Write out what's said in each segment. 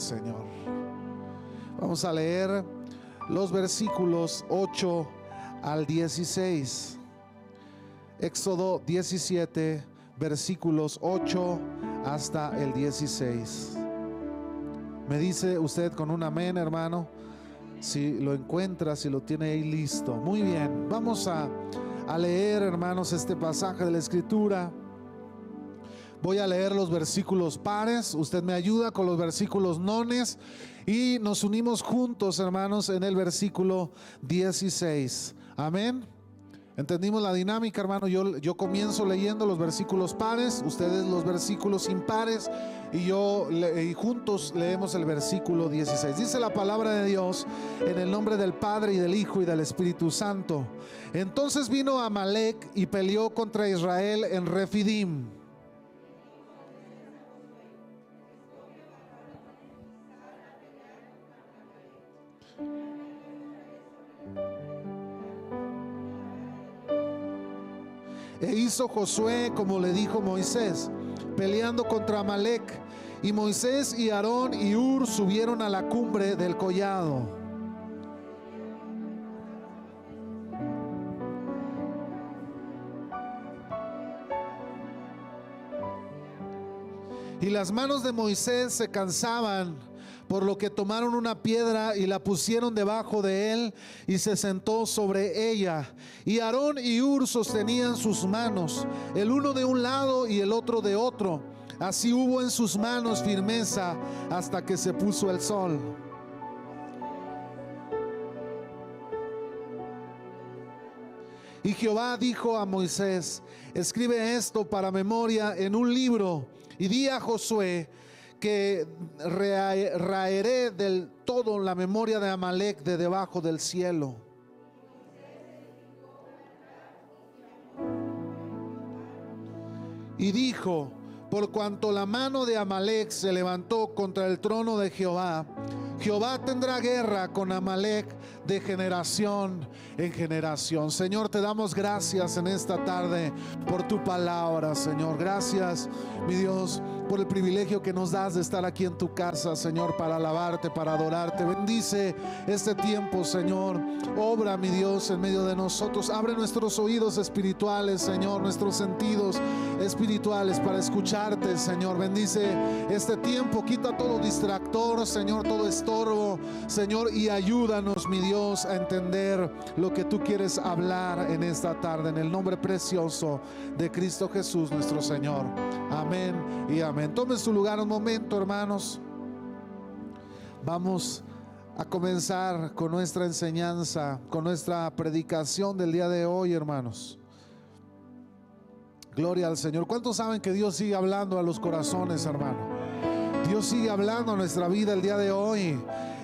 Señor. Vamos a leer los versículos 8 al 16. Éxodo 17, versículos 8 hasta el 16. Me dice usted con un amén, hermano, si lo encuentra, si lo tiene ahí listo. Muy bien, vamos a, a leer, hermanos, este pasaje de la Escritura. Voy a leer los versículos pares, usted me ayuda con los versículos nones y nos unimos juntos, hermanos, en el versículo 16. Amén. ¿Entendimos la dinámica, hermano? Yo, yo comienzo leyendo los versículos pares, ustedes los versículos impares y yo y juntos leemos el versículo 16. Dice la palabra de Dios en el nombre del Padre y del Hijo y del Espíritu Santo. Entonces vino Amalek y peleó contra Israel en Refidim. E hizo Josué como le dijo Moisés, peleando contra Amalek. Y Moisés y Aarón y Ur subieron a la cumbre del collado. Y las manos de Moisés se cansaban, por lo que tomaron una piedra y la pusieron debajo de él y se sentó sobre ella. Y Aarón y Ur sostenían sus manos, el uno de un lado y el otro de otro. Así hubo en sus manos firmeza hasta que se puso el sol. Y Jehová dijo a Moisés, escribe esto para memoria en un libro y di a Josué que raeré del todo la memoria de Amalek de debajo del cielo. Y dijo, por cuanto la mano de Amalek se levantó contra el trono de Jehová, Jehová tendrá guerra con Amalek de generación en generación. Señor, te damos gracias en esta tarde por tu palabra, Señor. Gracias, mi Dios, por el privilegio que nos das de estar aquí en tu casa, Señor, para alabarte, para adorarte. Bendice este tiempo, Señor. Obra, mi Dios, en medio de nosotros. Abre nuestros oídos espirituales, Señor, nuestros sentidos espirituales para escucharte, Señor. Bendice este tiempo. Quita todo distractor, Señor, todo Señor, y ayúdanos, mi Dios, a entender lo que tú quieres hablar en esta tarde. En el nombre precioso de Cristo Jesús, nuestro Señor. Amén y amén. Tome su lugar un momento, hermanos. Vamos a comenzar con nuestra enseñanza, con nuestra predicación del día de hoy, hermanos. Gloria al Señor. ¿Cuántos saben que Dios sigue hablando a los corazones, hermano? Dios sigue hablando nuestra vida el día de hoy.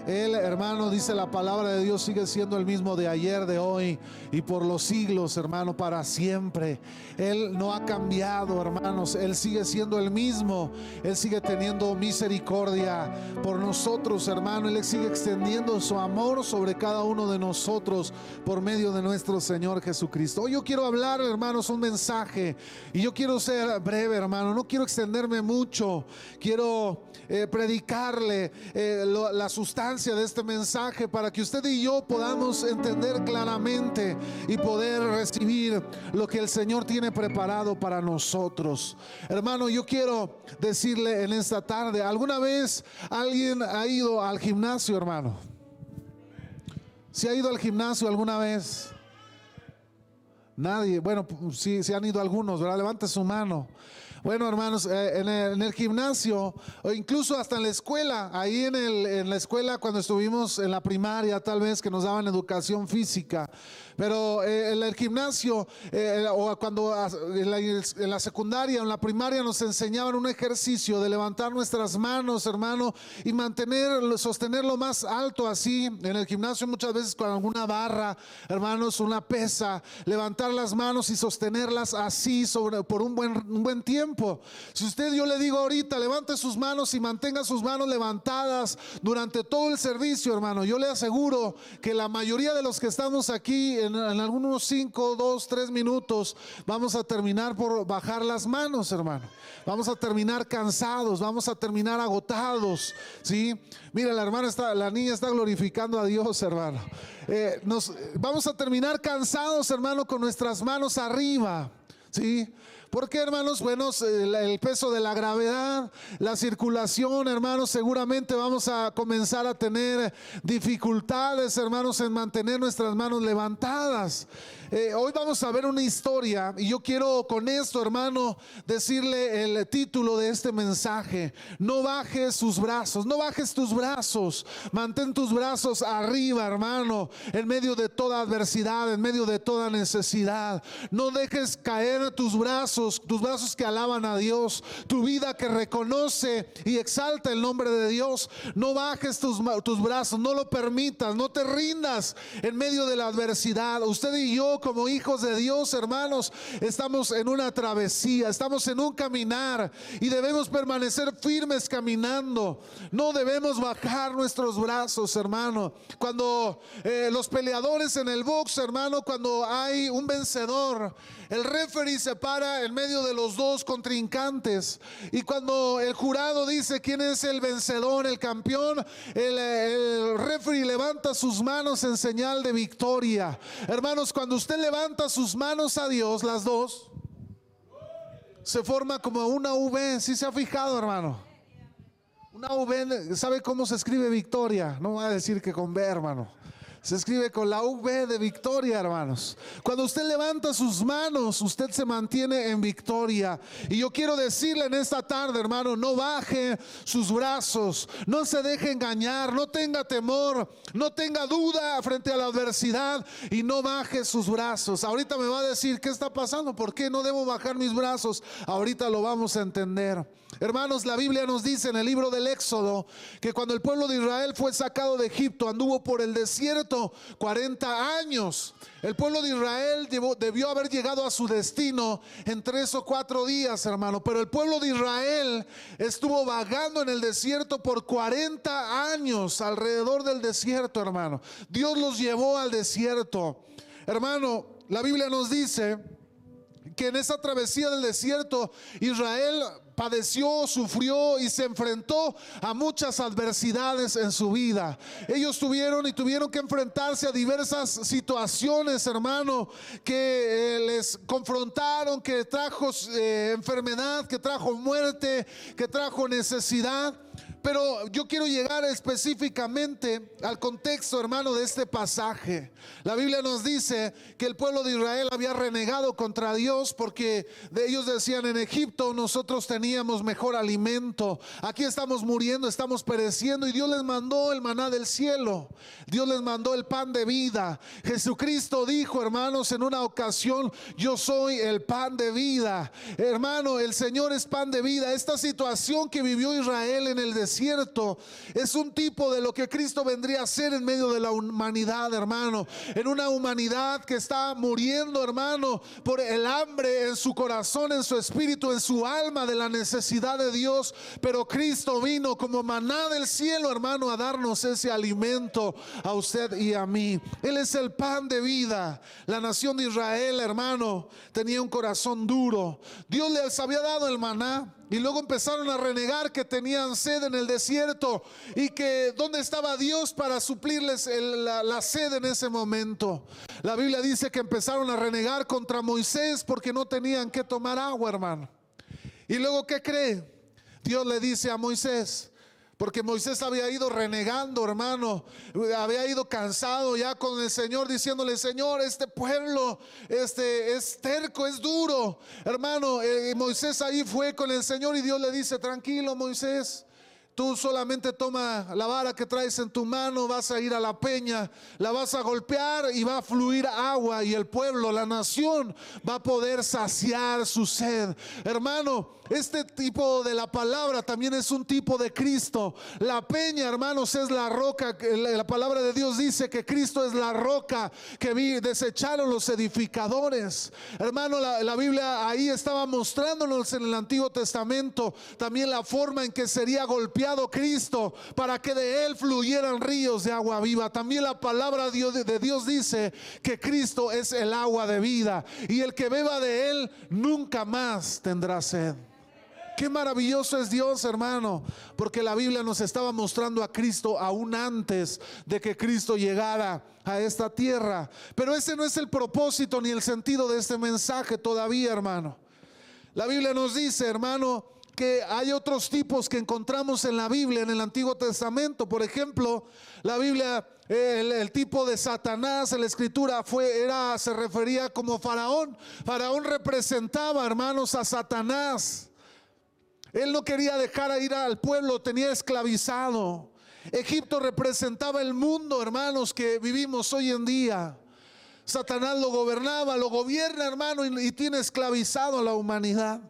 Él, hermano, dice la palabra de Dios, sigue siendo el mismo de ayer, de hoy y por los siglos, hermano, para siempre. Él no ha cambiado, hermanos. Él sigue siendo el mismo. Él sigue teniendo misericordia por nosotros, hermano. Él sigue extendiendo su amor sobre cada uno de nosotros por medio de nuestro Señor Jesucristo. Hoy yo quiero hablar, hermanos, un mensaje y yo quiero ser breve, hermano. No quiero extenderme mucho. Quiero eh, predicarle eh, la sustancia de este mensaje para que usted y yo podamos entender claramente y poder recibir lo que el Señor tiene preparado para nosotros. Hermano, yo quiero decirle en esta tarde, ¿alguna vez alguien ha ido al gimnasio, hermano? ¿Se ha ido al gimnasio alguna vez? Nadie. Bueno, sí, se han ido algunos, ¿verdad? Levante su mano. Bueno, hermanos, eh, en, el, gimnasio, o incluso hasta en la escuela, ahí en, el, en la escuela cuando estuvimos en la primaria, tal vez que nos daban educación física, pero eh, en el gimnasio eh, o cuando en la, secundaria o en la primaria nos enseñaban un ejercicio de levantar nuestras manos, hermano, y mantener, sostenerlo más alto así. En el gimnasio muchas veces con alguna barra, hermanos, una pesa, levantar las manos y sostenerlas así sobre, por un buen, un buen tiempo. Si usted yo le digo ahorita, levante sus manos y mantenga sus manos levantadas durante todo el servicio, hermano, yo le aseguro que la mayoría de los que estamos aquí, en, algunos cinco, dos, tres minutos vamos a terminar por bajar las manos, hermano. Vamos a terminar cansados, vamos a terminar agotados, ¿sí? Mira, la hermana está, la niña está glorificando a Dios, hermano. Eh, nos, vamos a terminar cansados, hermano, con nuestras manos arriba, ¿sí? ¿Por qué, hermanos? Bueno, el peso de la gravedad, la circulación, hermanos, seguramente vamos a comenzar a tener dificultades, hermanos, en mantener nuestras manos levantadas. Eh, hoy vamos a ver una historia y yo quiero con esto, hermano, decirle el título de este mensaje. No bajes sus brazos, no bajes tus brazos. Mantén tus brazos arriba, hermano, en medio de toda adversidad, en medio de toda necesidad. No dejes caer tus brazos, tus brazos que alaban a Dios, tu vida que reconoce y exalta el nombre de Dios. No bajes tus, tus brazos, no lo permitas, no te rindas en medio de la adversidad. Usted y yo como hijos de Dios, hermanos, estamos en una travesía, estamos en un caminar y debemos permanecer firmes caminando. No debemos bajar nuestros brazos, hermano. Cuando eh, los peleadores en el box, hermano, cuando hay un vencedor, el referee se para en medio de los dos contrincantes y cuando el jurado dice quién es el vencedor, el campeón, el, el referee levanta sus manos en señal de victoria. Hermanos, cuando usted levanta sus manos a Dios, las dos, se forma como una V. Si se ha fijado, hermano? Una V, ¿sabe cómo se escribe victoria? No va a decir que con B, hermano. Se escribe con la V de victoria, hermanos. Cuando usted levanta sus manos, usted se mantiene en victoria. Y yo quiero decirle en esta tarde, hermano, no baje sus brazos, no se deje engañar, no tenga temor, no tenga duda frente a la adversidad y no baje sus brazos. Ahorita me va a decir qué está pasando, por qué no debo bajar mis brazos. Ahorita lo vamos a entender. Hermanos, la Biblia nos dice en el libro del Éxodo que cuando el pueblo de Israel fue sacado de Egipto, anduvo por el desierto 40 años. El pueblo de Israel debió haber llegado a su destino en tres o cuatro días, hermano. Pero el pueblo de Israel estuvo vagando en el desierto por 40 años alrededor del desierto, hermano. Dios los llevó al desierto. Hermano, la Biblia nos dice que en esa travesía del desierto Israel padeció, sufrió y se enfrentó a muchas adversidades en su vida. Ellos tuvieron y tuvieron que enfrentarse a diversas situaciones, hermano, que eh, les confrontaron, que trajo eh, enfermedad, que trajo muerte, que trajo necesidad. Pero yo quiero llegar específicamente al contexto, hermano, de este pasaje. La Biblia nos dice que el pueblo de Israel había renegado contra Dios porque de ellos decían en Egipto nosotros teníamos mejor alimento. Aquí estamos muriendo, estamos pereciendo y Dios les mandó el maná del cielo. Dios les mandó el pan de vida. Jesucristo dijo, hermanos, en una ocasión, yo soy el pan de vida. Hermano, el Señor es pan de vida. Esta situación que vivió Israel en el desierto cierto es un tipo de lo que Cristo vendría a ser en medio de la humanidad, hermano. En una humanidad que está muriendo, hermano, por el hambre en su corazón, en su espíritu, en su alma de la necesidad de Dios. Pero Cristo vino como maná del cielo, hermano, a darnos ese alimento a usted y a mí. Él es el pan de vida. La nación de Israel, hermano, tenía un corazón duro. Dios les había dado el maná y luego empezaron a renegar que tenían sed en el desierto y que dónde estaba Dios para suplirles la, la sed en ese momento. La Biblia dice que empezaron a renegar contra Moisés porque no tenían que tomar agua, hermano. Y luego, ¿qué cree? Dios le dice a Moisés, porque Moisés había ido renegando, hermano. Había ido cansado ya con el Señor, diciéndole, Señor, este pueblo este, es terco, es duro. Hermano, eh, Moisés ahí fue con el Señor y Dios le dice, tranquilo Moisés. Tú solamente toma la vara que traes en tu mano, vas a ir a la peña, la vas a golpear y va a fluir agua y el pueblo, la nación va a poder saciar su sed. Hermano, este tipo de la palabra también es un tipo de Cristo. La peña, hermanos, es la roca. La palabra de Dios dice que Cristo es la roca que desecharon los edificadores. Hermano, la, la Biblia ahí estaba mostrándonos en el Antiguo Testamento también la forma en que sería golpeado Cristo para que de él fluyeran ríos de agua viva. También la palabra de Dios dice que Cristo es el agua de vida y el que beba de él nunca más tendrá sed. Qué maravilloso es Dios, hermano, porque la Biblia nos estaba mostrando a Cristo aún antes de que Cristo llegara a esta tierra. Pero ese no es el propósito ni el sentido de este mensaje todavía, hermano. La Biblia nos dice, hermano, que hay otros tipos que encontramos en la Biblia, en el Antiguo Testamento. Por ejemplo, la Biblia, el, el, tipo de Satanás en la escritura fue, era, se refería como faraón. Faraón representaba, hermanos, a Satanás. Él no quería dejar ir al pueblo, tenía esclavizado. Egipto representaba el mundo, hermanos, que vivimos hoy en día. Satanás lo gobernaba, lo gobierna, hermano, y, tiene esclavizado a la humanidad.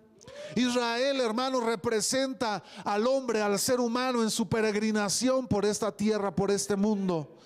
Israel, hermano, representa al hombre, al ser humano en su peregrinación por esta tierra, por este mundo.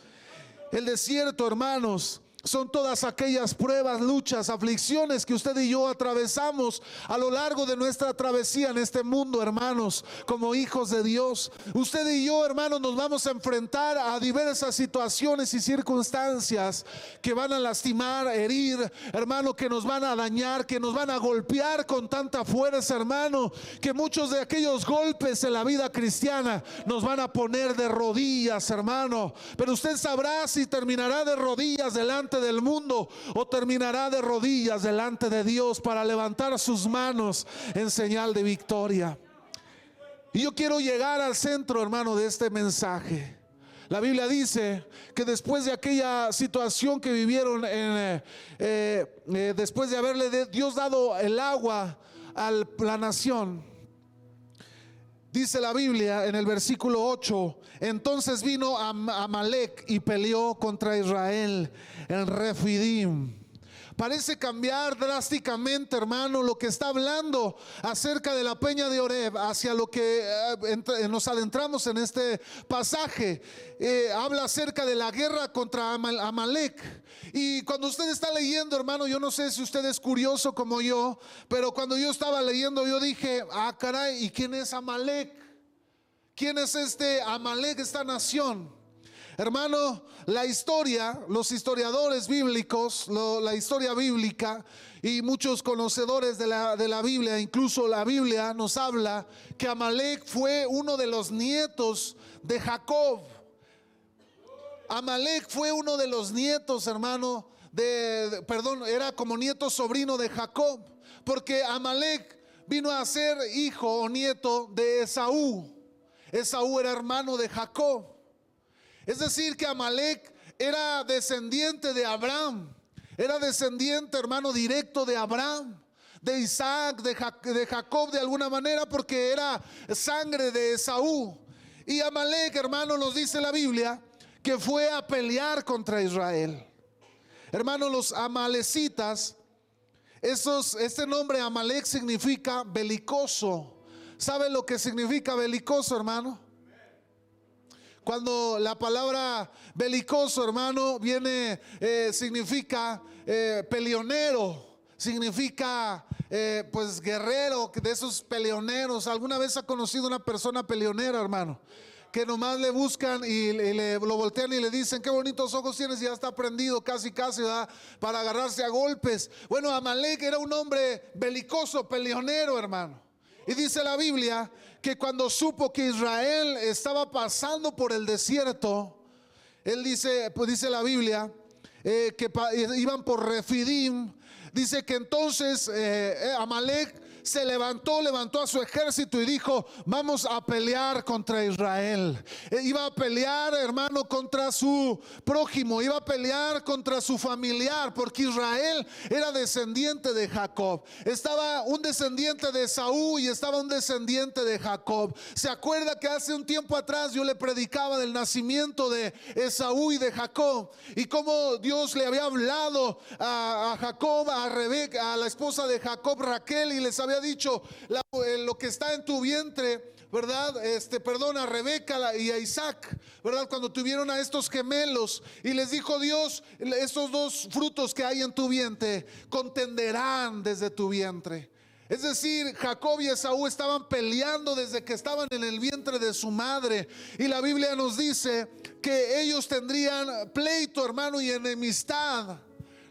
El desierto, hermanos, son todas aquellas pruebas, luchas, aflicciones que usted y yo atravesamos a lo largo de nuestra travesía en este mundo, hermanos, como hijos de Dios. Usted y yo, hermanos, nos vamos a enfrentar a diversas situaciones y circunstancias que van a lastimar, herir, hermano, que nos van a dañar, que nos van a golpear con tanta fuerza, hermano, que muchos de aquellos golpes en la vida cristiana nos van a poner de rodillas, hermano. Pero usted sabrá si terminará de rodillas delante del mundo o terminará de rodillas delante de Dios para levantar sus manos en señal de victoria. Y yo quiero llegar al centro, hermano, de este mensaje. La Biblia dice que después de aquella situación que vivieron, en, eh, eh, eh, después de haberle Dios dado el agua a la nación, dice la Biblia en el versículo 8, entonces vino Amalek y peleó contra Israel en Refidim. Parece cambiar drásticamente, hermano, lo que está hablando acerca de la peña de Oreb, hacia lo que eh, nos adentramos en este pasaje. Eh, habla acerca de la guerra contra Amalek. Y cuando usted está leyendo, hermano, yo no sé si usted es curioso como yo, pero cuando yo estaba leyendo, yo dije, ah, caray, ¿y quién es Amalek? ¿Quién es este Amalek, esta nación? Hermano, la historia, los historiadores bíblicos, la historia bíblica y muchos conocedores de la, de la Biblia, incluso la Biblia nos habla que Amalek fue uno de los nietos de Jacob. Amalek fue uno de los nietos, hermano, de, perdón, era como nieto sobrino de Jacob, porque Amalek vino a ser hijo o nieto de Esaú. Esaú era hermano de Jacob. Es decir, que Amalek era descendiente de Abraham, era descendiente, hermano, directo de Abraham, de Isaac, de, Jacob de alguna manera, porque era sangre de Esaú. Y Amalek, hermano, nos dice la Biblia que fue a pelear contra Israel. Hermano, los amalecitas, esos, este nombre Amalek significa belicoso. ¿Sabe lo que significa belicoso, hermano? Cuando la palabra belicoso, hermano, viene, eh, significa eh, peleonero, significa eh, pues guerrero, de esos peleoneros. ¿Alguna vez ha conocido una persona peleonera, hermano? que nomás le buscan y, le, lo voltean y le dicen, qué bonitos ojos tienes, y ya está prendido casi, casi, ¿verdad? Para agarrarse a golpes. Bueno, Amalek era un hombre belicoso, peleonero, hermano. Y dice la Biblia que cuando supo que Israel estaba pasando por el desierto, él dice, pues dice la Biblia, eh, que iban por Refidim, dice que entonces eh, eh, Amalek se levantó, levantó a su ejército y dijo, vamos a pelear contra Israel. E iba a pelear, hermano, contra su prójimo, iba a pelear contra su familiar, porque Israel era descendiente de Jacob. Estaba un descendiente de Saúl y estaba un descendiente de Jacob. ¿Se acuerda que hace un tiempo atrás yo le predicaba del nacimiento de Esaú y de Jacob? Y cómo Dios le había hablado a, Jacob, a Rebeca, a la esposa de Jacob, Raquel, y les había dicho, eh, lo que está en tu vientre, ¿verdad? Este, perdona, a Rebeca y a Isaac, ¿verdad? Cuando tuvieron a estos gemelos y les dijo Dios, estos dos frutos que hay en tu vientre contenderán desde tu vientre. Es decir, Jacob y Esaú estaban peleando desde que estaban en el vientre de su madre. Y la Biblia nos dice que ellos tendrían pleito, hermano, y enemistad,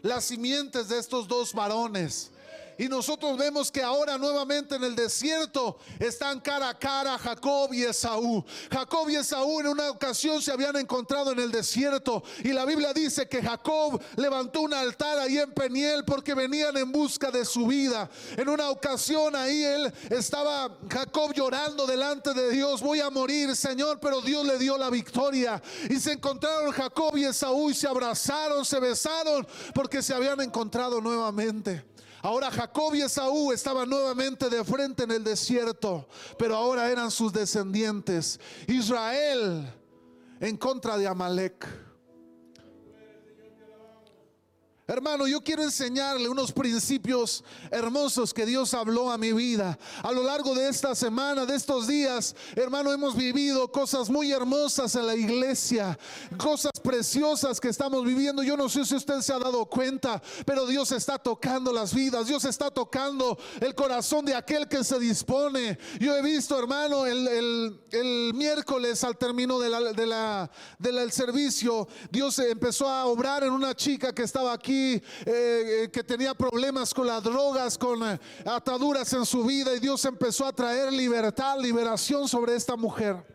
las simientes de estos dos varones. Y nosotros vemos que ahora nuevamente en el desierto están cara a cara Jacob y Esaú. Jacob y Esaú en una ocasión se habían encontrado en el desierto. Y la Biblia dice que Jacob levantó un altar ahí en Peniel porque venían en busca de su vida. En una ocasión ahí él estaba Jacob llorando delante de Dios. Voy a morir, Señor, pero Dios le dio la victoria. Y se encontraron Jacob y Esaú y se abrazaron, se besaron porque se habían encontrado nuevamente. Ahora Jacob y Esaú estaban nuevamente de frente en el desierto, pero ahora eran sus descendientes. Israel en contra de Amalek. Hermano, yo quiero enseñarle unos principios hermosos que Dios habló a mi vida. A lo largo de esta semana, de estos días, hermano, hemos vivido cosas muy hermosas en la iglesia, cosas preciosas que estamos viviendo. Yo no sé si usted se ha dado cuenta, pero Dios está tocando las vidas, Dios está tocando el corazón de aquel que se dispone. Yo he visto, hermano, el, miércoles al término del servicio, Dios empezó a obrar en una chica que estaba aquí eh, eh, que tenía problemas con las drogas, con eh, ataduras en su vida y Dios empezó a traer libertad, liberación sobre esta mujer.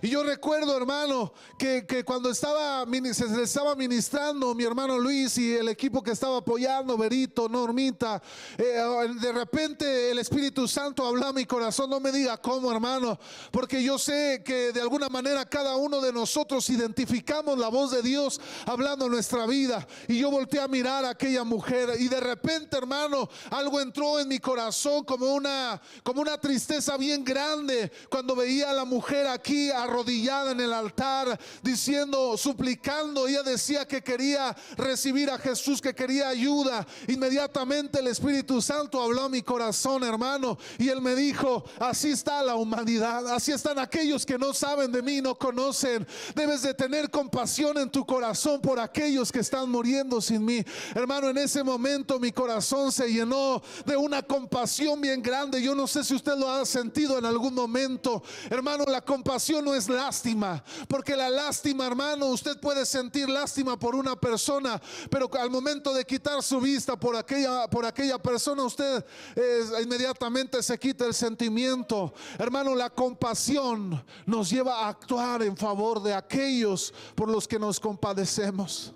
Y yo recuerdo, hermano, que, cuando estaba, se estaba ministrando mi hermano Luis y el equipo que estaba apoyando, Berito, Normita, eh, de repente el Espíritu Santo habló a mi corazón. No me diga cómo, hermano, porque yo sé que de alguna manera cada uno de nosotros identificamos la voz de Dios hablando en nuestra vida. Y yo volteé a mirar a aquella mujer y de repente, hermano, algo entró en mi corazón como una, como una tristeza bien grande cuando veía a la mujer aquí arrodillada en el altar, diciendo, suplicando. Ella decía que quería recibir a Jesús, que quería ayuda. Inmediatamente el Espíritu Santo habló a mi corazón, hermano, y él me dijo, así está la humanidad, así están aquellos que no saben de mí, no conocen. Debes de tener compasión en tu corazón por aquellos que están muriendo sin mí. Hermano, en ese momento mi corazón se llenó de una compasión bien grande. Yo no sé si usted lo ha sentido en algún momento. Hermano, la compasión no es lástima, porque la lástima, hermano, usted puede sentir lástima por una persona, pero al momento de quitar su vista por aquella, por aquella persona, usted inmediatamente se quita el sentimiento. Hermano, la compasión nos lleva a actuar en favor de aquellos por los que nos compadecemos.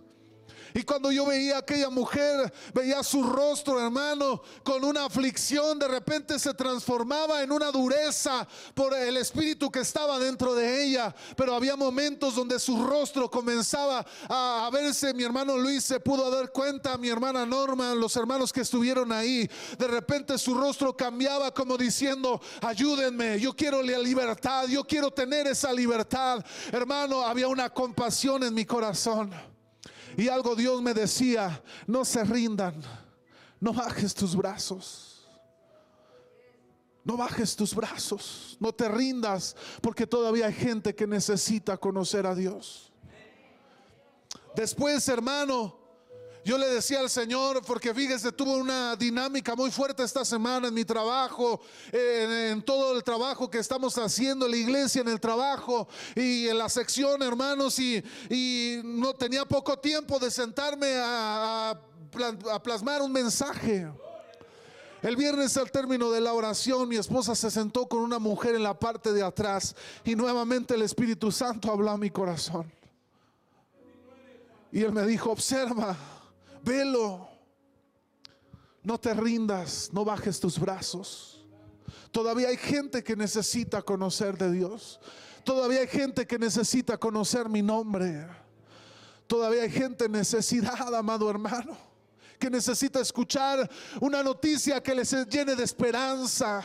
Y cuando yo veía a aquella mujer, veía su rostro, hermano, con una aflicción, de repente se transformaba en una dureza por el espíritu que estaba dentro de ella. Pero había momentos donde su rostro comenzaba a, verse. Mi hermano Luis se pudo dar cuenta, mi hermana Norma, los hermanos que estuvieron ahí. De repente su rostro cambiaba como diciendo, ayúdenme, yo quiero la libertad, yo quiero tener esa libertad. Hermano, había una compasión en mi corazón. Y algo Dios me decía, no se rindan, no bajes tus brazos. No bajes tus brazos, no te rindas, porque todavía hay gente que necesita conocer a Dios. Después, hermano, yo le decía al Señor, porque fíjese, tuvo una dinámica muy fuerte esta semana en mi trabajo, en, todo el trabajo que estamos haciendo en la iglesia, en el trabajo y en la sección, hermanos, y, no tenía poco tiempo de sentarme a, a plasmar un mensaje. El viernes al término de la oración, mi esposa se sentó con una mujer en la parte de atrás y nuevamente el Espíritu Santo habló a mi corazón. Y él me dijo, observa velo. No te rindas, no bajes tus brazos. Todavía hay gente que necesita conocer de Dios. Todavía hay gente que necesita conocer mi nombre. Todavía hay gente en necesidad, amado hermano, que necesita escuchar una noticia que les llene de esperanza.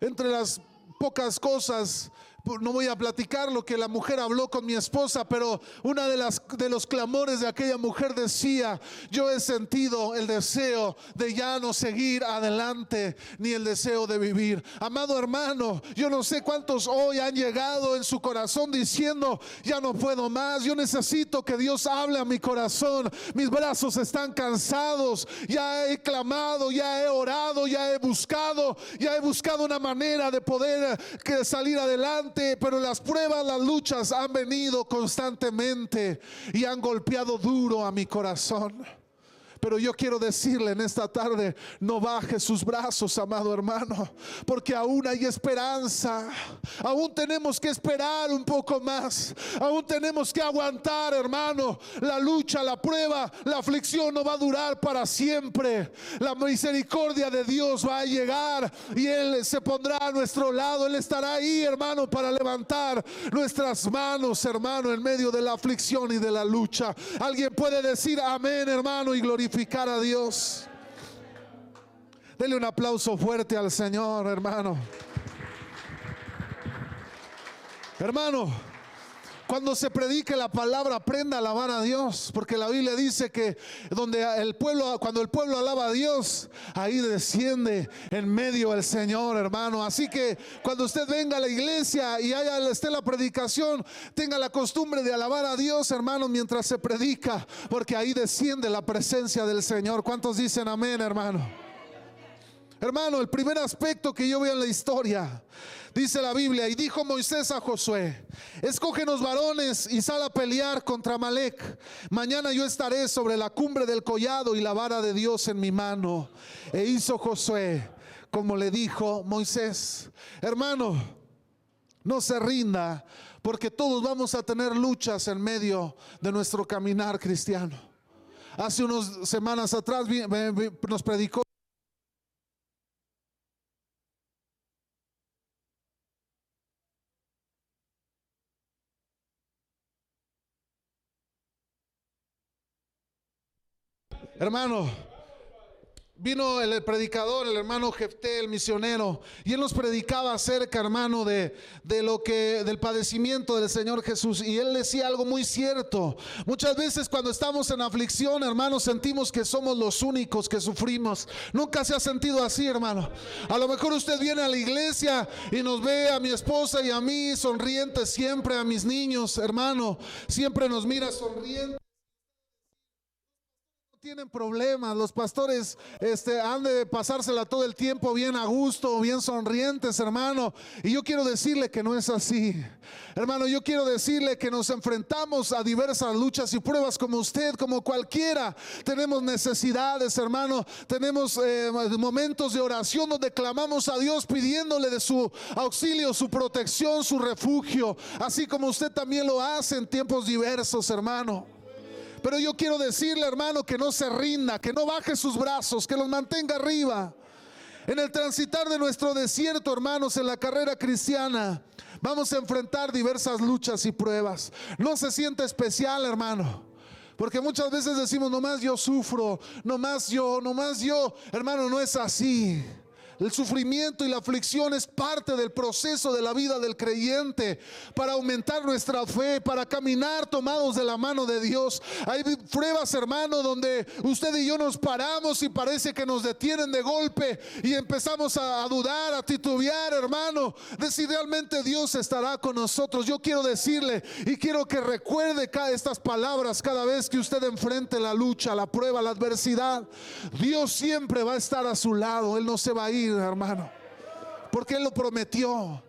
Entre las pocas cosas no voy a platicar lo que la mujer habló con mi esposa, pero una de los clamores de aquella mujer decía, yo he sentido el deseo de ya no seguir adelante ni el deseo de vivir. Amado hermano, yo no sé cuántos hoy han llegado en su corazón diciendo, ya no puedo más, yo necesito que Dios hable a mi corazón. Mis brazos están cansados, ya he clamado, ya he orado, ya he buscado, ya he buscado una manera de poder que salir adelante, pero las pruebas, las luchas han venido constantemente y han golpeado duro a mi corazón. Pero yo quiero decirle en esta tarde, no baje sus brazos, amado hermano, porque aún hay esperanza. Aún tenemos que esperar un poco más. Aún tenemos que aguantar, hermano. La lucha, la prueba, la aflicción no va a durar para siempre. La misericordia de Dios va a llegar y Él se pondrá a nuestro lado. Él estará ahí, hermano, para levantar nuestras manos, hermano, en medio de la aflicción y de la lucha. Alguien puede decir amén, hermano, y glorificar a Dios. Dele un aplauso fuerte al Señor, hermano. Hermano, cuando se predique la palabra, aprenda a alabar a Dios, porque la Biblia dice que donde el pueblo, cuando el pueblo alaba a Dios, ahí desciende en medio el Señor, hermano. Así que cuando usted venga a la iglesia y haya esté la predicación, tenga la costumbre de alabar a Dios, hermano, mientras se predica, porque ahí desciende la presencia del Señor. ¿Cuántos dicen amén, hermano? Hermano, el primer aspecto que yo veo en la historia Dice la Biblia, y dijo Moisés a Josué, escógenos varones y sal a pelear contra Malek. Mañana yo estaré sobre la cumbre del collado y la vara de Dios en mi mano. E hizo Josué como le dijo Moisés. Hermano, no se rinda, porque todos vamos a tener luchas en medio de nuestro caminar cristiano. Hace unas semanas atrás nos predicó Hermano, vino el predicador, el hermano Jefté, el misionero, y él nos predicaba acerca, hermano, de, de, lo que, del padecimiento del Señor Jesús. Y él decía algo muy cierto. Muchas veces cuando estamos en aflicción, hermano, sentimos que somos los únicos que sufrimos. Nunca se ha sentido así, hermano. A lo mejor usted viene a la iglesia y nos ve a mi esposa y a mí sonrientes siempre, a mis niños, hermano. Siempre nos mira sonrientes tienen problemas, los pastores este, han de pasársela todo el tiempo bien a gusto, bien sonrientes, hermano. Y yo quiero decirle que no es así. Hermano, yo quiero decirle que nos enfrentamos a diversas luchas y pruebas como usted, como cualquiera. Tenemos necesidades, hermano. Tenemos eh, momentos de oración donde clamamos a Dios pidiéndole de su auxilio, su protección, su refugio. Así como usted también lo hace en tiempos diversos, hermano. Pero yo quiero decirle, hermano, que no se rinda, que no baje sus brazos, que los mantenga arriba. En el transitar de nuestro desierto, hermanos, en la carrera cristiana, vamos a enfrentar diversas luchas y pruebas. No se siente especial, hermano. Porque muchas veces decimos, nomás yo sufro, nomás yo, nomás yo. Hermano, no es así. El sufrimiento y la aflicción es parte del proceso de la vida del creyente para aumentar nuestra fe, para caminar tomados de la mano de Dios. Hay pruebas, hermano, donde usted y yo nos paramos y parece que nos detienen de golpe y empezamos a, dudar, a titubear, hermano, de si realmente Dios estará con nosotros. Yo quiero decirle y quiero que recuerde cada, estas palabras cada vez que usted enfrente la lucha, la prueba, la adversidad. Dios siempre va a estar a su lado, Él no se va a ir hermano. Porque Él lo prometió.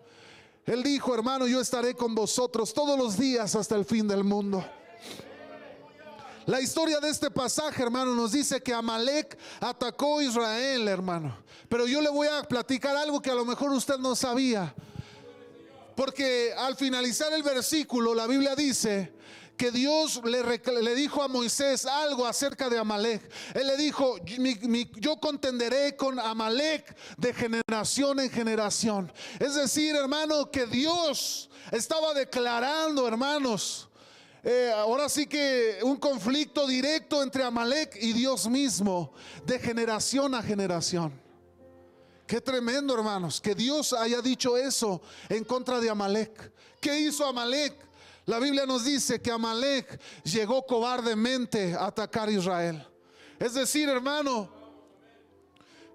Él dijo, hermano, yo estaré con vosotros todos los días hasta el fin del mundo. La historia de este pasaje, hermano, nos dice que Amalek atacó a Israel, hermano. Pero yo le voy a platicar algo que a lo mejor usted no sabía. Porque al finalizar el versículo, la Biblia dice que Dios le, dijo a Moisés algo acerca de Amalek. Él le dijo, yo contenderé con Amalek de generación en generación. Es decir, hermano, que Dios estaba declarando, hermanos, eh, ahora sí que un conflicto directo entre Amalek y Dios mismo, de generación a generación. Qué tremendo, hermanos, que Dios haya dicho eso en contra de Amalek. ¿Qué hizo Amalek? La Biblia nos dice que Amalek llegó cobardemente a atacar Israel. Es decir, hermano,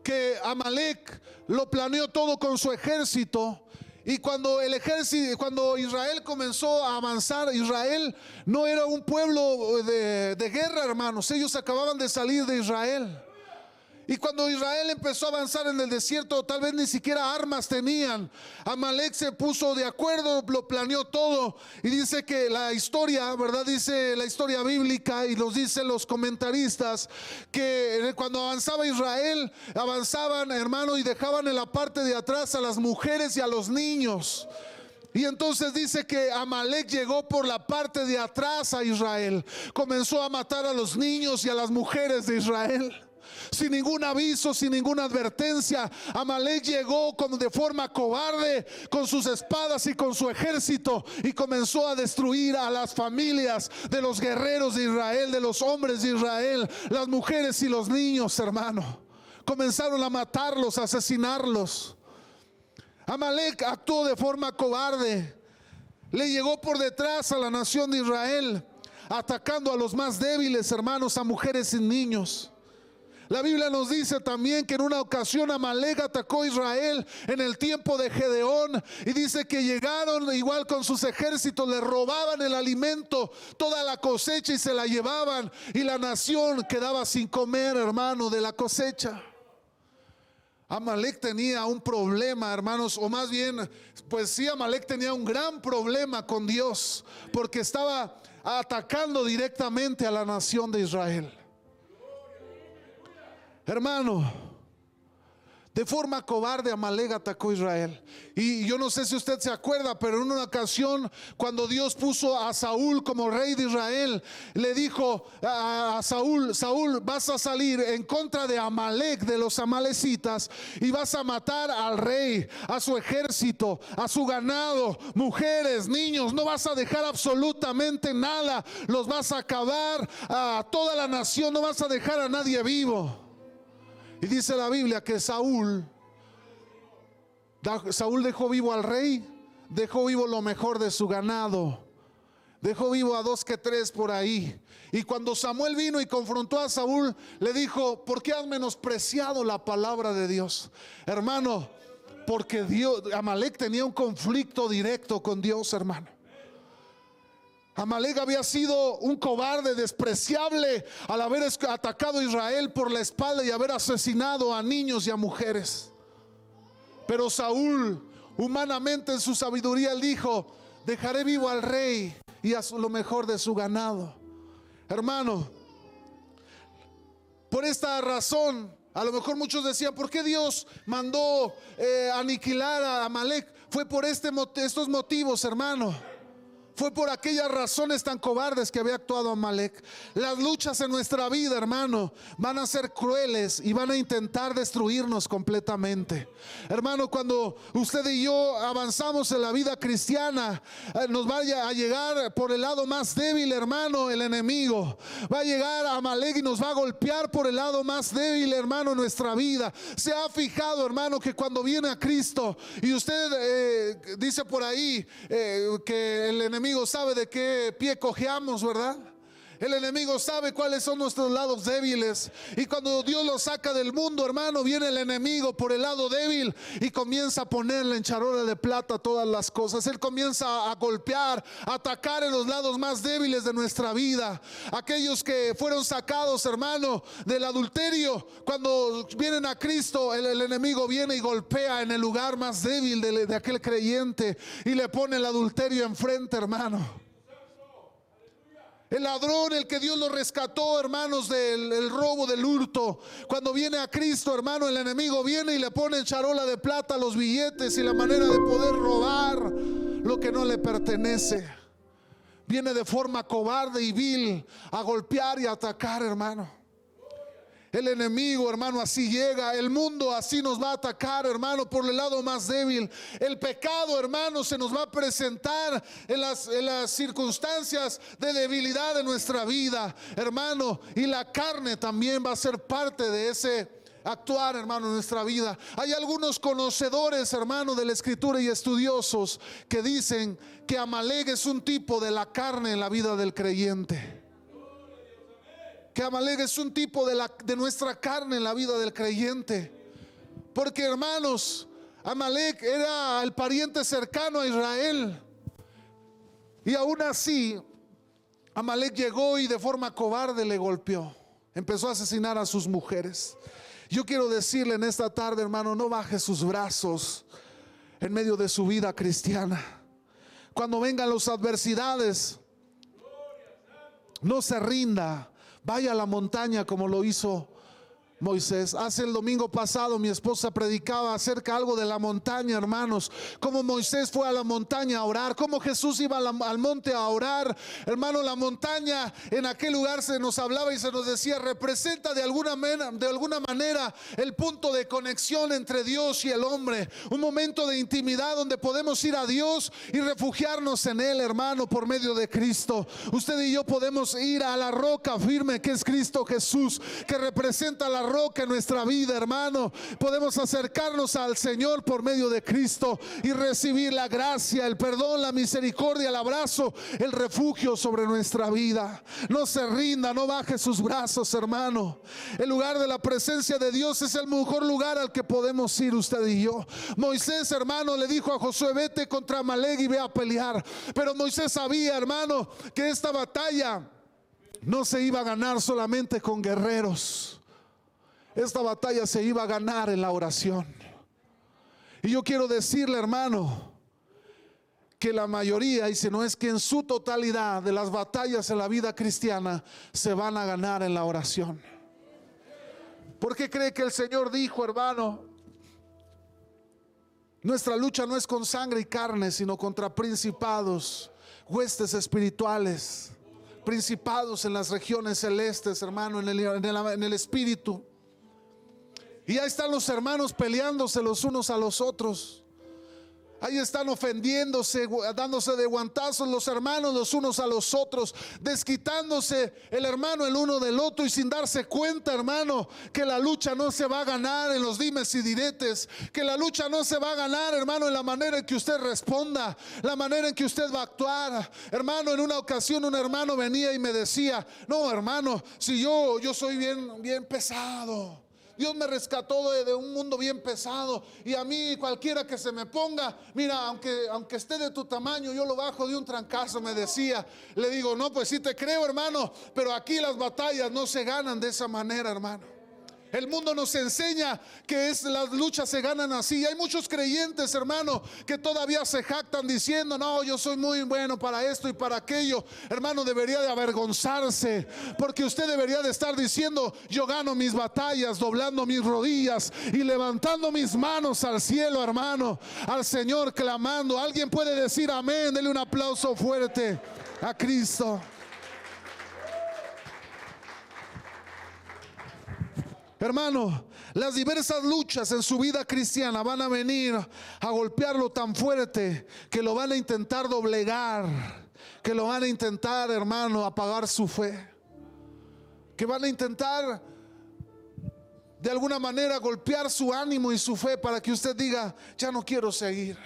que Amalek lo planeó todo con su ejército. Y cuando el ejército, cuando Israel comenzó a avanzar, Israel no era un pueblo de, de guerra, hermanos. Ellos acababan de salir de Israel. Y cuando Israel empezó a avanzar en el desierto, tal vez ni siquiera armas tenían. Amalek se puso de acuerdo, lo planeó todo. Y dice que la historia, ¿verdad? Dice la historia bíblica y los dicen los comentaristas, que cuando avanzaba Israel, avanzaban, hermano, y dejaban en la parte de atrás a las mujeres y a los niños. Y entonces dice que Amalek llegó por la parte de atrás a Israel. Comenzó a matar a los niños y a las mujeres de Israel sin ningún aviso, sin ninguna advertencia. Amalek llegó como de forma cobarde con sus espadas y con su ejército y comenzó a destruir a las familias de los guerreros de Israel, de los hombres de Israel, las mujeres y los niños, hermano. Comenzaron a matarlos, a asesinarlos. Amalek actuó de forma cobarde. Le llegó por detrás a la nación de Israel, atacando a los más débiles, hermanos, a mujeres y niños. La Biblia nos dice también que en una ocasión Amalek atacó a Israel en el tiempo de Gedeón y dice que llegaron igual con sus ejércitos, le robaban el alimento, toda la cosecha y se la llevaban y la nación quedaba sin comer, hermano, de la cosecha. Amalek tenía un problema, hermanos, o más bien, pues sí, Amalek tenía un gran problema con Dios, porque estaba atacando directamente a la nación de Israel. Hermano, de forma cobarde Amalek atacó a Israel. Y yo no sé si usted se acuerda, pero en una ocasión cuando Dios puso a Saúl como rey de Israel, le dijo a, Saúl, Saúl, vas a salir en contra de Amalek, de los amalecitas, y vas a matar al rey, a su ejército, a su ganado, mujeres, niños, no vas a dejar absolutamente nada, los vas a acabar a toda la nación, no vas a dejar a nadie vivo. Y dice la Biblia que Saúl, Saúl dejó vivo al rey, dejó vivo lo mejor de su ganado, dejó vivo a dos que tres por ahí. Y cuando Samuel vino y confrontó a Saúl, le dijo, ¿por qué has menospreciado la palabra de Dios? Hermano, porque Dios, Amalek tenía un conflicto directo con Dios, hermano. Amalek había sido un cobarde despreciable al haber atacado a Israel por la espalda y haber asesinado a niños y a mujeres. Pero Saúl, humanamente en su sabiduría, dijo, dejaré vivo al rey y a lo mejor de su ganado. Hermano, por esta razón, a lo mejor muchos decían, ¿por qué Dios mandó eh, aniquilar a Amalek? Fue por este, estos motivos, hermano. Fue por aquellas razones tan cobardes que había actuado Amalek. Las luchas en nuestra vida, hermano, van a ser crueles y van a intentar destruirnos completamente. Hermano, cuando usted y yo avanzamos en la vida cristiana, eh, nos vaya a llegar por el lado más débil, hermano, el enemigo. Va a llegar a Amalek y nos va a golpear por el lado más débil, hermano, nuestra vida. Se ha fijado, hermano, que cuando viene a Cristo y usted eh, dice por ahí eh, que el enemigo sabe de qué pie cojeamos, ¿verdad? El enemigo sabe cuáles son nuestros lados débiles. Y cuando Dios lo saca del mundo, hermano, viene el enemigo por el lado débil y comienza a ponerle en charola de plata todas las cosas. Él comienza a golpear, a atacar en los lados más débiles de nuestra vida. Aquellos que fueron sacados, hermano, del adulterio, cuando vienen a Cristo, el, enemigo viene y golpea en el lugar más débil de, de aquel creyente y le pone el adulterio enfrente, hermano. El ladrón, el que Dios lo rescató, hermanos, del robo, del hurto. Cuando viene a Cristo, hermano, el enemigo viene y le pone en charola de plata los billetes y la manera de poder robar lo que no le pertenece. Viene de forma cobarde y vil a golpear y atacar, hermano. El enemigo, hermano, así llega. El mundo así nos va a atacar, hermano, por el lado más débil. El pecado, hermano, se nos va a presentar en las, en las circunstancias de debilidad de nuestra vida, hermano. Y la carne también va a ser parte de ese actuar, hermano, en nuestra vida. Hay algunos conocedores, hermano, de la escritura y estudiosos que dicen que Amalek es un tipo de la carne en la vida del creyente. Que Amalek es un tipo de, de nuestra carne en la vida del creyente. Porque, hermanos, Amalek era el pariente cercano a Israel. Y aún así, Amalek llegó y de forma cobarde le golpeó. Empezó a asesinar a sus mujeres. Yo quiero decirle en esta tarde, hermano, no baje sus brazos en medio de su vida cristiana. Cuando vengan las adversidades, no se rinda. Vaya a la montaña como lo hizo Moisés. Hace el domingo pasado mi esposa predicaba acerca algo de la montaña, hermanos. Como Moisés fue a la montaña a orar, como Jesús iba al monte a orar. Hermano, la montaña en aquel lugar se nos hablaba y se nos decía, representa de alguna, de alguna manera el punto de conexión entre Dios y el hombre. Un momento de intimidad donde podemos ir a Dios y refugiarnos en Él, hermano, por medio de Cristo. Usted y yo podemos ir a la roca firme que es Cristo Jesús, que representa la roca en nuestra vida, hermano. Podemos acercarnos al Señor por medio de Cristo y recibir la gracia, el perdón, la misericordia, el abrazo, el refugio sobre nuestra vida. No se rinda, no baje sus brazos, hermano. El lugar de la presencia de Dios es el mejor lugar al que podemos ir usted y yo. Moisés, hermano, le dijo a Josué, vete contra Maleg y ve a pelear. Pero Moisés sabía, hermano, que esta batalla no se iba a ganar solamente con guerreros. Esta batalla se iba a ganar en la oración. Y yo quiero decirle, hermano, que la mayoría, y si no es que en su totalidad de las batallas en la vida cristiana se van a ganar en la oración. ¿Por qué cree que el Señor dijo, hermano? Nuestra lucha no es con sangre y carne, sino contra principados, huestes espirituales, principados en las regiones celestes, hermano, en el, en el espíritu. Y ahí están los hermanos peleándose los unos a los otros. Ahí están ofendiéndose, dándose de guantazos los hermanos los unos a los otros, desquitándose el hermano el uno del otro y sin darse cuenta, hermano, que la lucha no se va a ganar en los dimes y diretes, que la lucha no se va a ganar, hermano, en la manera en que usted responda, la manera en que usted va a actuar. Hermano, en una ocasión un hermano venía y me decía, "No, hermano, si yo yo soy bien bien pesado." Dios me rescató de, un mundo bien pesado. Y a mí cualquiera que se me ponga, mira, aunque, aunque esté de tu tamaño, yo lo bajo de un trancazo, me decía. Le digo, no, pues sí te creo, hermano, pero aquí las batallas no se ganan de esa manera, hermano. El mundo nos enseña que es, las luchas se ganan así. Hay muchos creyentes, hermano, que todavía se jactan diciendo, no, yo soy muy bueno para esto y para aquello. Hermano, debería de avergonzarse, porque usted debería de estar diciendo, yo gano mis batallas, doblando mis rodillas y levantando mis manos al cielo, hermano, al Señor clamando. Alguien puede decir amén, dele un aplauso fuerte a Cristo. Hermano, las diversas luchas en su vida cristiana van a venir a golpearlo tan fuerte que lo van a intentar doblegar, que lo van a intentar, hermano, apagar su fe, que van a intentar de alguna manera golpear su ánimo y su fe para que usted diga, ya no quiero seguir.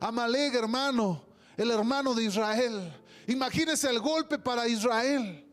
Amalek, hermano, el hermano de Israel. Imagínese el golpe para Israel.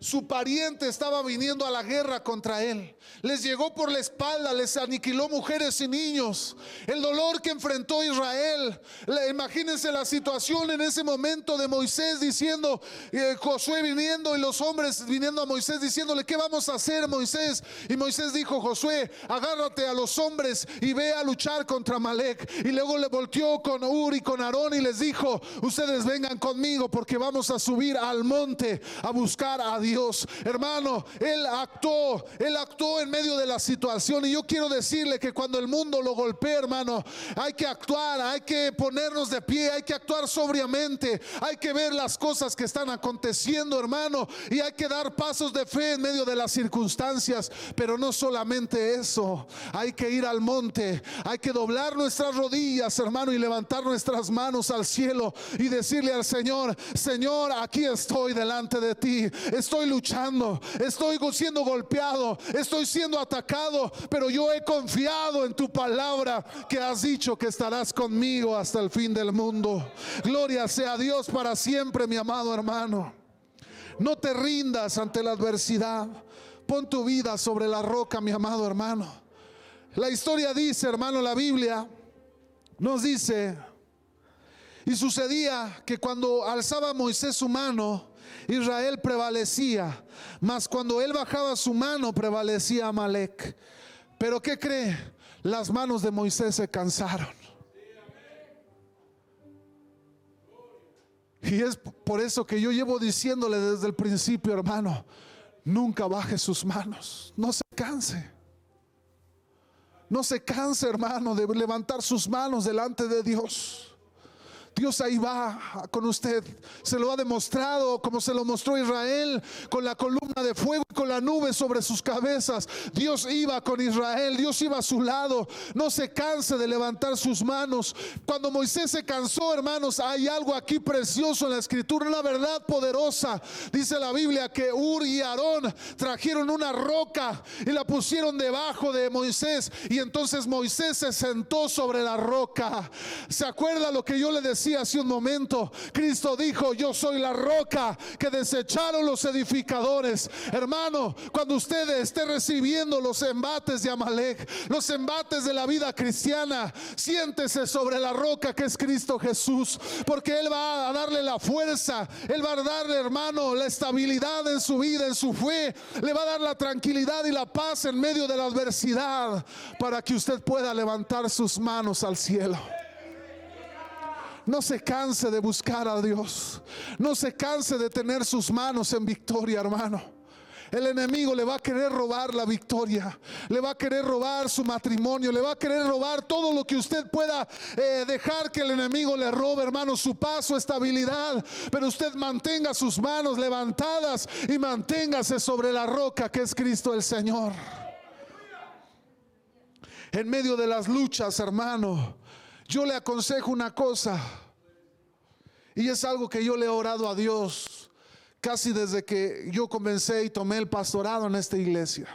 Su pariente estaba viniendo a la guerra contra él. Les llegó por la espalda, les aniquiló mujeres y niños. El dolor que enfrentó Israel. Imagínense la situación en ese momento de Moisés diciendo, eh, Josué viniendo y los hombres viniendo a Moisés diciéndole, ¿qué vamos a hacer Moisés? Y Moisés dijo, Josué, agárrate a los hombres y ve a luchar contra Malek. Y luego le volteó con Ur y con Aarón y les dijo, ustedes vengan conmigo porque vamos a subir al monte a buscar a Dios. Dios. Hermano, Él actuó, Él actuó en medio de la situación. Y yo quiero decirle que cuando el mundo lo golpea, hermano, hay que actuar, hay que ponernos de pie, hay que actuar sobriamente, hay que ver las cosas que están aconteciendo, hermano, y hay que dar pasos de fe en medio de las circunstancias. Pero no solamente eso, hay que ir al monte, hay que doblar nuestras rodillas, hermano, y levantar nuestras manos al cielo y decirle al Señor, Señor, aquí estoy delante de ti. Estoy estoy luchando, estoy siendo golpeado, estoy siendo atacado, pero yo he confiado en tu palabra que has dicho que estarás conmigo hasta el fin del mundo. Gloria sea a Dios para siempre, mi amado hermano. No te rindas ante la adversidad. Pon tu vida sobre la roca, mi amado hermano. La historia dice, hermano, la Biblia nos dice, y sucedía que cuando alzaba Moisés su mano, Israel prevalecía, mas cuando él bajaba su mano prevalecía Amalek. Pero ¿qué cree? Las manos de Moisés se cansaron. Y es por eso que yo llevo diciéndole desde el principio, hermano, nunca baje sus manos, no se canse. No se canse, hermano, de levantar sus manos delante de Dios. Dios ahí va con usted. Se lo ha demostrado como se lo mostró Israel con la columna de fuego y con la nube sobre sus cabezas. Dios iba con Israel, Dios iba a su lado. No se canse de levantar sus manos. Cuando Moisés se cansó, hermanos, hay algo aquí precioso en la escritura, una verdad poderosa. Dice la Biblia que Ur y Aarón trajeron una roca y la pusieron debajo de Moisés y entonces Moisés se sentó sobre la roca. ¿Se acuerda lo que yo le decía? Hace un momento, Cristo dijo, yo soy la roca que desecharon los edificadores. Hermano, cuando usted esté recibiendo los embates de Amalek, los embates de la vida cristiana, siéntese sobre la roca que es Cristo Jesús, porque Él va a darle la fuerza, Él va a darle, hermano, la estabilidad en su vida, en su fe, le va a dar la tranquilidad y la paz en medio de la adversidad, para que usted pueda levantar sus manos al cielo. No se canse de buscar a Dios. No se canse de tener sus manos en victoria, hermano. El enemigo le va a querer robar la victoria, le va a querer robar su matrimonio, le va a querer robar todo lo que usted pueda eh, dejar que el enemigo le robe, hermano, su paso, estabilidad. Pero usted mantenga sus manos levantadas y manténgase sobre la roca que es Cristo el Señor. En medio de las luchas, hermano, yo le aconsejo una cosa, y es algo que yo le he orado a Dios casi desde que yo comencé y tomé el pastorado en esta iglesia.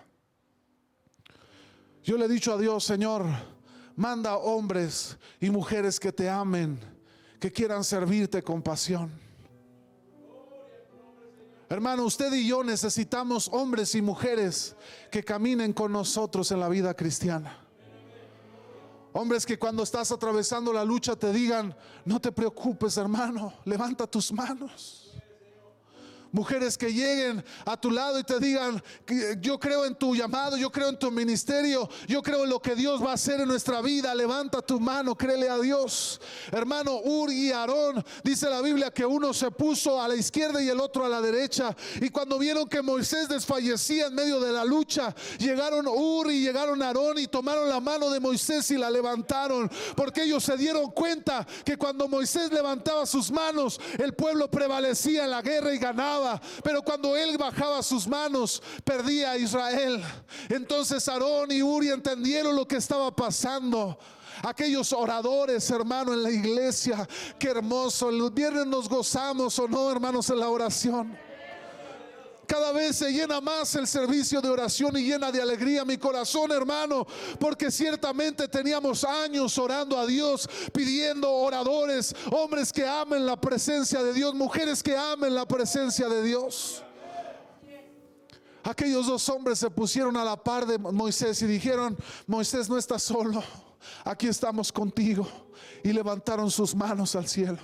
Yo le he dicho a Dios, Señor, manda hombres y mujeres que te amen, que quieran servirte con pasión. Hermano, usted y yo necesitamos hombres y mujeres que caminen con nosotros en la vida cristiana. Hombres que cuando estás atravesando la lucha te digan, no te preocupes hermano, levanta tus manos. Mujeres que lleguen a tu lado y te digan, yo creo en tu llamado, yo creo en tu ministerio, yo creo en lo que Dios va a hacer en nuestra vida. Levanta tu mano, créele a Dios. Hermano Ur y Aarón, dice la Biblia que uno se puso a la izquierda y el otro a la derecha. Y cuando vieron que Moisés desfallecía en medio de la lucha, llegaron Ur y llegaron Aarón y tomaron la mano de Moisés y la levantaron. Porque ellos se dieron cuenta que cuando Moisés levantaba sus manos, el pueblo prevalecía en la guerra y ganaba. Pero cuando él bajaba sus manos, perdía a Israel. Entonces Aarón y Uri entendieron lo que estaba pasando aquellos oradores, hermano, en la iglesia. Qué hermoso. El viernes nos gozamos o no, hermanos, en la oración. Cada vez se llena más el servicio de oración y llena de alegría mi corazón, hermano, porque ciertamente teníamos años orando a Dios, pidiendo oradores, hombres que amen la presencia de Dios, mujeres que amen la presencia de Dios. Aquellos dos hombres se pusieron a la par de Moisés y dijeron, Moisés no está solo, aquí estamos contigo. Y levantaron sus manos al cielo.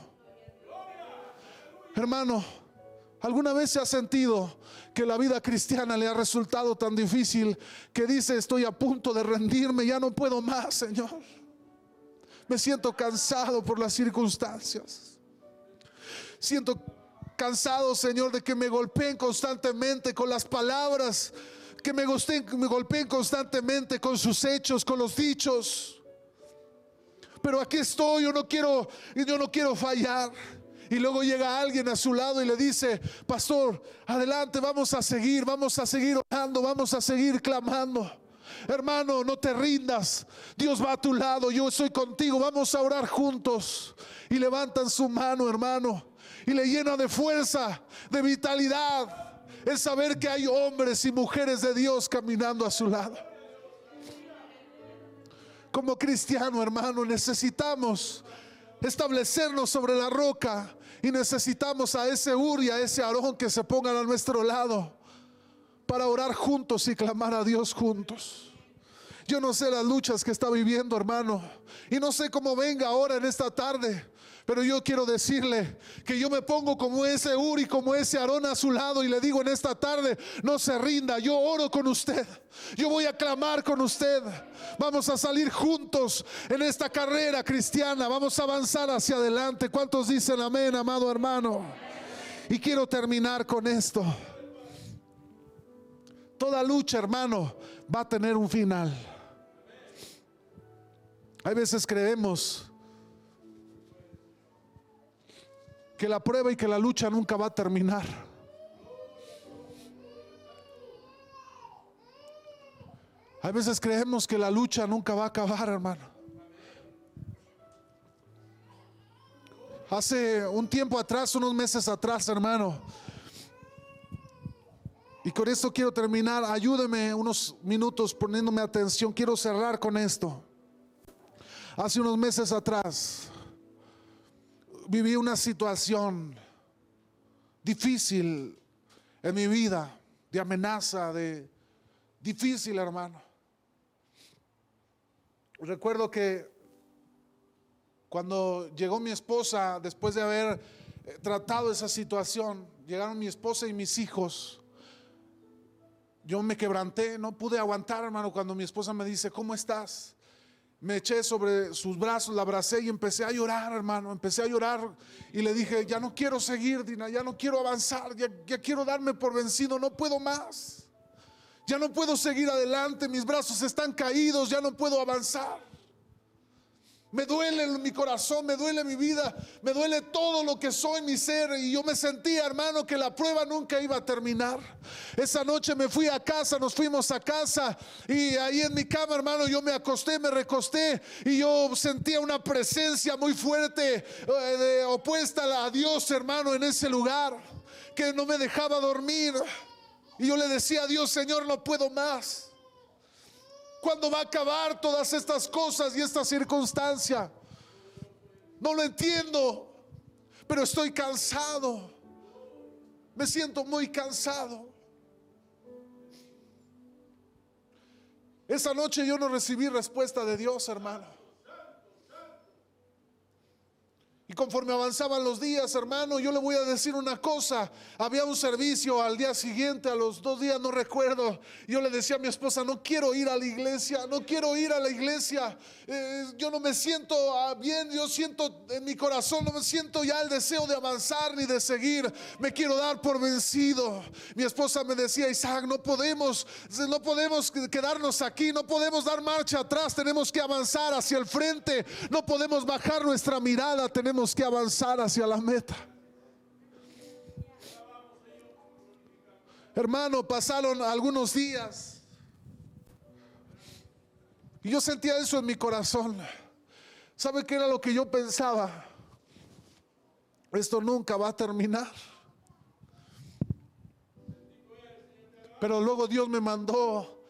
Hermano, ¿Alguna vez se ha sentido que la vida cristiana le ha resultado tan difícil que dice estoy a punto de rendirme, ya no puedo más, Señor? Me siento cansado por las circunstancias. Siento cansado, Señor, de que me golpeen constantemente con las palabras, que me, me golpeen constantemente con sus hechos, con los dichos. Pero aquí estoy, yo no quiero, yo no quiero fallar. Y luego llega alguien a su lado y le dice, pastor, adelante, vamos a seguir, vamos a seguir orando, vamos a seguir clamando. Hermano, no te rindas. Dios va a tu lado, yo estoy contigo, vamos a orar juntos. Y levantan su mano, hermano, y le llena de fuerza, de vitalidad es saber que hay hombres y mujeres de Dios caminando a su lado. Como cristiano, hermano, necesitamos establecernos sobre la roca y necesitamos a ese Uri, a ese Aarón que se pongan a nuestro lado para orar juntos y clamar a Dios juntos. Yo no sé las luchas que está viviendo, hermano, y no sé cómo venga ahora en esta tarde. Pero yo quiero decirle que yo me pongo como ese Uri, como ese Aarón a su lado y le digo en esta tarde, no se rinda, yo oro con usted, yo voy a clamar con usted. Vamos a salir juntos en esta carrera cristiana, vamos a avanzar hacia adelante. ¿Cuántos dicen amén, amado hermano? Y quiero terminar con esto. Toda lucha, hermano, va a tener un final. Hay veces creemos que la prueba y que la lucha nunca va a terminar. A veces creemos que la lucha nunca va a acabar, hermano. Hace un tiempo atrás, unos meses atrás, hermano, y con esto quiero terminar, ayúdeme unos minutos poniéndome atención, quiero cerrar con esto. Hace unos meses atrás, viví una situación difícil en mi vida, de amenaza, de difícil, hermano. Recuerdo que cuando llegó mi esposa, después de haber eh, tratado esa situación, llegaron mi esposa y mis hijos. Yo me quebranté, no pude aguantar, hermano, cuando mi esposa me dice, ¿cómo estás? Me eché sobre sus brazos, la abracé y empecé a llorar, hermano. Empecé a llorar y le dije, ya no quiero seguir, Dina, ya no quiero avanzar, ya, ya, quiero darme por vencido, no puedo más. Ya no puedo seguir adelante, mis brazos están caídos, ya no puedo avanzar. Me duele mi corazón, me duele mi vida, me duele todo lo que soy, mi ser. Y yo me sentía, hermano, que la prueba nunca iba a terminar. Esa noche me fui a casa, nos fuimos a casa y ahí en mi cama, hermano, yo me acosté, me recosté y yo sentía una presencia muy fuerte, eh, opuesta a Dios, hermano, en ese lugar, que no me dejaba dormir. Y yo le decía a Dios, Señor, no puedo más. ¿Cuándo va a acabar todas estas cosas y esta circunstancia? No lo entiendo, pero estoy cansado. Me siento muy cansado. Esa noche yo no recibí respuesta de Dios, hermano. Y conforme avanzaban los días, hermano, yo le voy a decir una cosa. Había un servicio al día siguiente, a los dos días, no recuerdo. Yo le decía a mi esposa, no quiero ir a la iglesia, no quiero ir a la iglesia. Eh, yo no me siento ah, bien, yo siento en mi corazón, no me siento ya el deseo de avanzar ni de seguir. Me quiero dar por vencido. Mi esposa me decía, Isaac, no podemos, no podemos quedarnos aquí, no podemos dar marcha atrás, tenemos que avanzar hacia el frente, no podemos bajar nuestra mirada, tenemos que avanzar hacia la meta. Hermano, pasaron algunos días y yo sentía eso en mi corazón. ¿Sabe qué era lo que yo pensaba? Esto nunca va a terminar. Pero luego Dios me mandó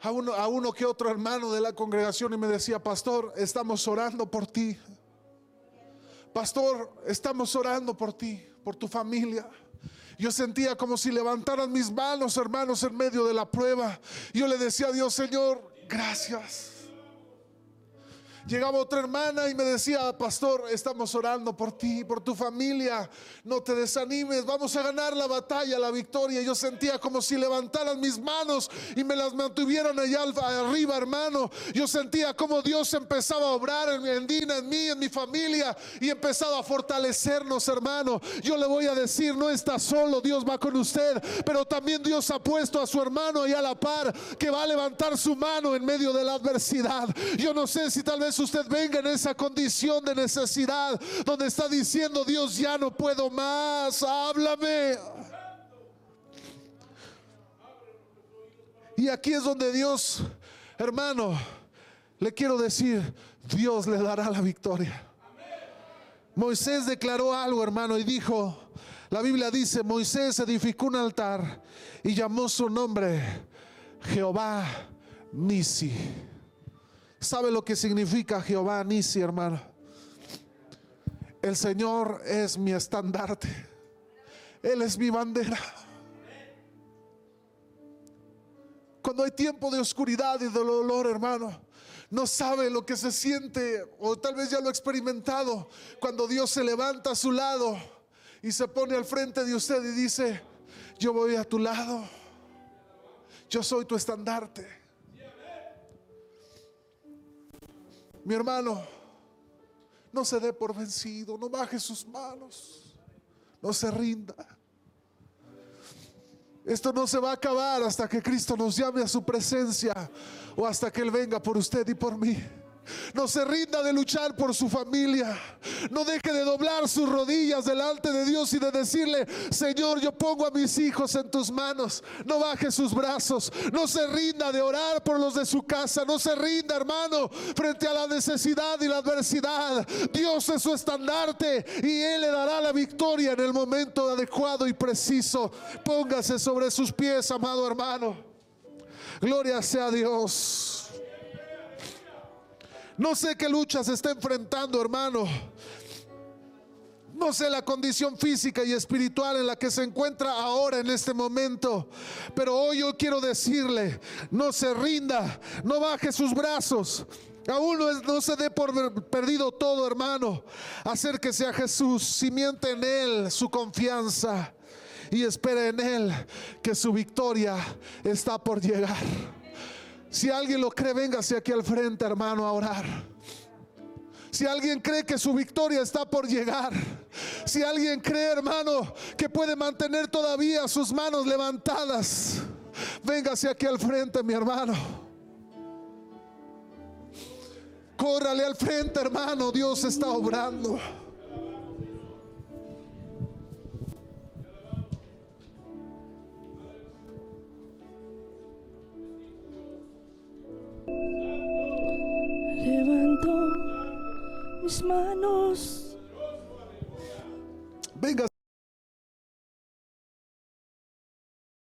a uno, a uno que otro hermano de la congregación y me decía, pastor, estamos orando por ti. Pastor, estamos orando por ti, por tu familia. Yo sentía como si levantaran mis manos, hermanos, en medio de la prueba. Yo le decía a Dios, Señor, gracias. Llegaba otra hermana y me decía, pastor, estamos orando por ti, por tu familia, no te desanimes, vamos a ganar la batalla, la victoria. Yo sentía como si levantaran mis manos y me las mantuvieran allá arriba, hermano. Yo sentía como Dios empezaba a obrar en, en Dina, en mí, en mi familia y empezaba a fortalecernos, hermano. Yo le voy a decir, no está solo, Dios va con usted, pero también Dios ha puesto a su hermano ahí a la par que va a levantar su mano en medio de la adversidad. Yo no sé si tal vez usted venga en esa condición de necesidad donde está diciendo, Dios, ya no puedo más, háblame. Y aquí es donde Dios, hermano, le quiero decir, Dios le dará la victoria. Moisés declaró algo, hermano, y dijo, La Biblia dice, Moisés edificó un altar y llamó su nombre Jehová Nisi. ¿Sabe lo que significa Jehová Nisi, hermano? El Señor es mi estandarte. Él es mi bandera. Cuando hay tiempo de oscuridad y de dolor, hermano, no sabe lo que se siente, o tal vez ya lo ha experimentado, cuando Dios se levanta a su lado y se pone al frente de usted y dice, yo voy a tu lado, yo soy tu estandarte. Mi hermano, no se dé por vencido, no baje sus manos, no se rinda. Esto no se va a acabar hasta que Cristo nos llame a su presencia o hasta que Él venga por usted y por mí. No se rinda de luchar por su familia. No deje de doblar sus rodillas delante de Dios y de decirle, Señor, yo pongo a mis hijos en tus manos. No baje sus brazos. No se rinda de orar por los de su casa. No se rinda, hermano, frente a la necesidad y la adversidad. Dios es su estandarte y Él le dará la victoria en el momento adecuado y preciso. Póngase sobre sus pies, amado hermano. Gloria sea a Dios. No sé qué lucha se está enfrentando, hermano. No sé la condición física y espiritual en la que se encuentra ahora en este momento. Pero hoy yo quiero decirle, no se rinda, no baje sus brazos. Aún no, se dé por perdido todo, hermano. Acérquese a Jesús, simiente en Él su confianza y espere en Él que su victoria está por llegar. Si alguien lo cree, véngase aquí al frente, hermano, a orar. Si alguien cree que su victoria está por llegar. Si alguien cree, hermano, que puede mantener todavía sus manos levantadas. Véngase aquí al frente, mi hermano. Córrale al frente, hermano. Dios está obrando. Levanto mis manos. Venga.